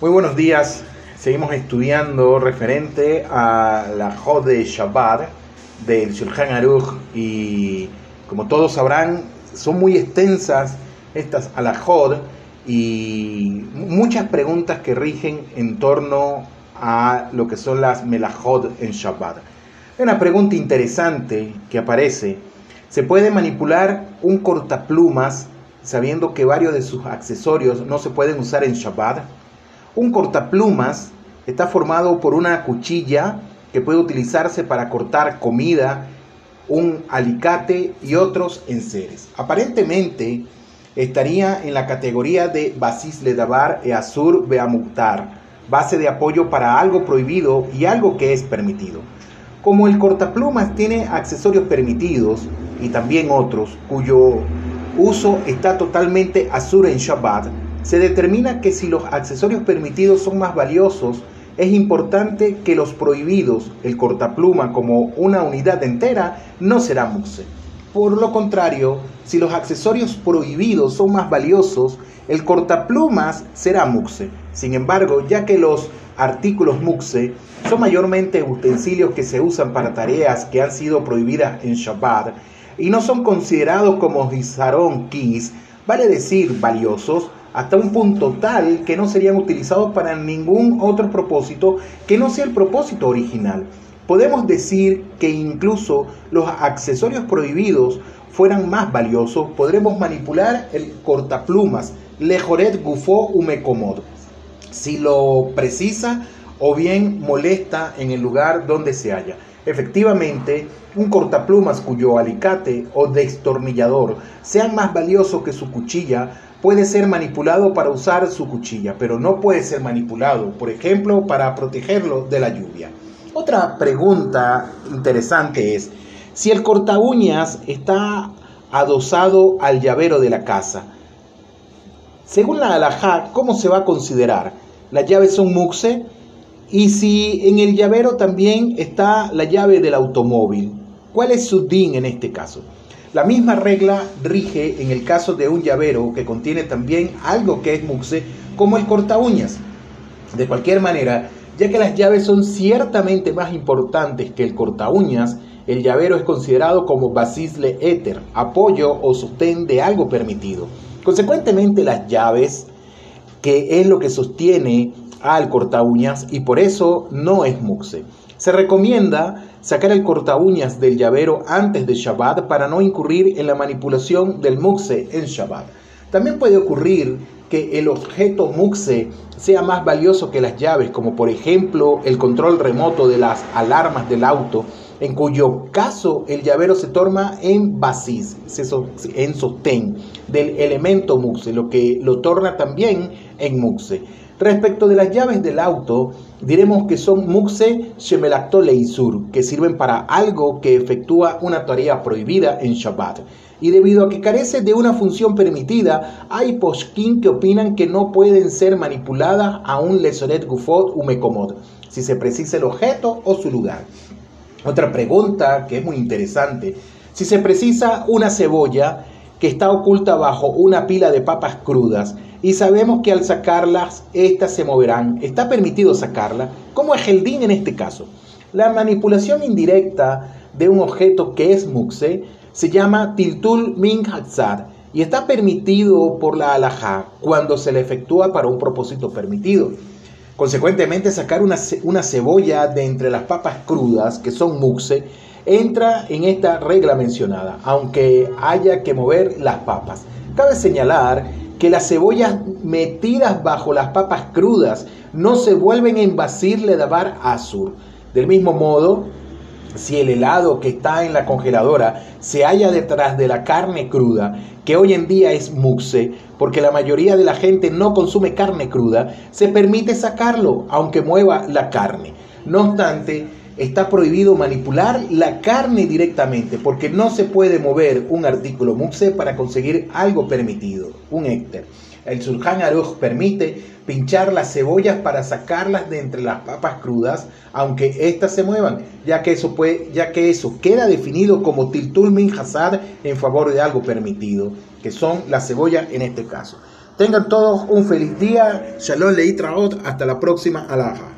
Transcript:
Muy buenos días. Seguimos estudiando referente a la Jod de Shabbat del Shulchan Aruch y como todos sabrán son muy extensas estas alajod y muchas preguntas que rigen en torno a lo que son las melajod en Shabbat. Una pregunta interesante que aparece. ¿Se puede manipular un cortaplumas sabiendo que varios de sus accesorios no se pueden usar en Shabbat? Un cortaplumas está formado por una cuchilla que puede utilizarse para cortar comida, un alicate y otros enseres. Aparentemente estaría en la categoría de basis ledavar e azur beamuktar, base de apoyo para algo prohibido y algo que es permitido. Como el cortaplumas tiene accesorios permitidos y también otros cuyo uso está totalmente azur en Shabbat, se determina que si los accesorios permitidos son más valiosos, es importante que los prohibidos, el cortapluma como una unidad entera, no será mukse. Por lo contrario, si los accesorios prohibidos son más valiosos, el cortaplumas será mukse. Sin embargo, ya que los artículos mukse son mayormente utensilios que se usan para tareas que han sido prohibidas en Shabbat y no son considerados como Hizaron Kis, vale decir valiosos, hasta un punto tal que no serían utilizados para ningún otro propósito que no sea el propósito original. Podemos decir que incluso los accesorios prohibidos fueran más valiosos, podremos manipular el cortaplumas, lejoret gufo umecomod, si lo precisa o bien molesta en el lugar donde se halla. Efectivamente, un cortaplumas cuyo alicate o destornillador sean más valioso que su cuchilla puede ser manipulado para usar su cuchilla, pero no puede ser manipulado, por ejemplo, para protegerlo de la lluvia. Otra pregunta interesante es, si el corta uñas está adosado al llavero de la casa, según la alajá, ¿cómo se va a considerar? ¿Las llaves son muxe? Y si en el llavero también está la llave del automóvil, ¿cuál es su din en este caso? La misma regla rige en el caso de un llavero que contiene también algo que es muxe, como el corta uñas. De cualquier manera, ya que las llaves son ciertamente más importantes que el corta uñas, el llavero es considerado como basisle éter, apoyo o sostén de algo permitido. Consecuentemente, las llaves, que es lo que sostiene al corta uñas y por eso no es muxe. Se recomienda sacar el corta uñas del llavero antes de Shabbat para no incurrir en la manipulación del muxe en Shabbat. También puede ocurrir que el objeto muxe sea más valioso que las llaves, como por ejemplo el control remoto de las alarmas del auto, en cuyo caso el llavero se torna en basis, en sostén del elemento muxe, lo que lo torna también en muxe. Respecto de las llaves del auto, diremos que son muxe shemelacto leisur, que sirven para algo que efectúa una tarea prohibida en Shabbat. Y debido a que carece de una función permitida, hay poskin que opinan que no pueden ser manipuladas a un lesoret gufot u mecomod, si se precisa el objeto o su lugar. Otra pregunta que es muy interesante, si se precisa una cebolla que está oculta bajo una pila de papas crudas, y sabemos que al sacarlas, éstas se moverán. ¿Está permitido sacarla? ¿Cómo es el en este caso? La manipulación indirecta de un objeto que es muxe se llama tiltul min hatzad y está permitido por la alajá cuando se le efectúa para un propósito permitido. Consecuentemente, sacar una, una cebolla de entre las papas crudas, que son muxe, entra en esta regla mencionada, aunque haya que mover las papas. Cabe señalar que las cebollas metidas bajo las papas crudas no se vuelven a invasirle davar azur. Del mismo modo, si el helado que está en la congeladora se halla detrás de la carne cruda, que hoy en día es muxe, porque la mayoría de la gente no consume carne cruda, se permite sacarlo, aunque mueva la carne. No obstante, está prohibido manipular la carne directamente porque no se puede mover un artículo muxe para conseguir algo permitido, un écter. El Surjan Aruj permite pinchar las cebollas para sacarlas de entre las papas crudas, aunque éstas se muevan, ya que eso, puede, ya que eso queda definido como tiltul min hasad en favor de algo permitido, que son las cebollas en este caso. Tengan todos un feliz día. Shalom Leitraot. Hasta la próxima. Alaja.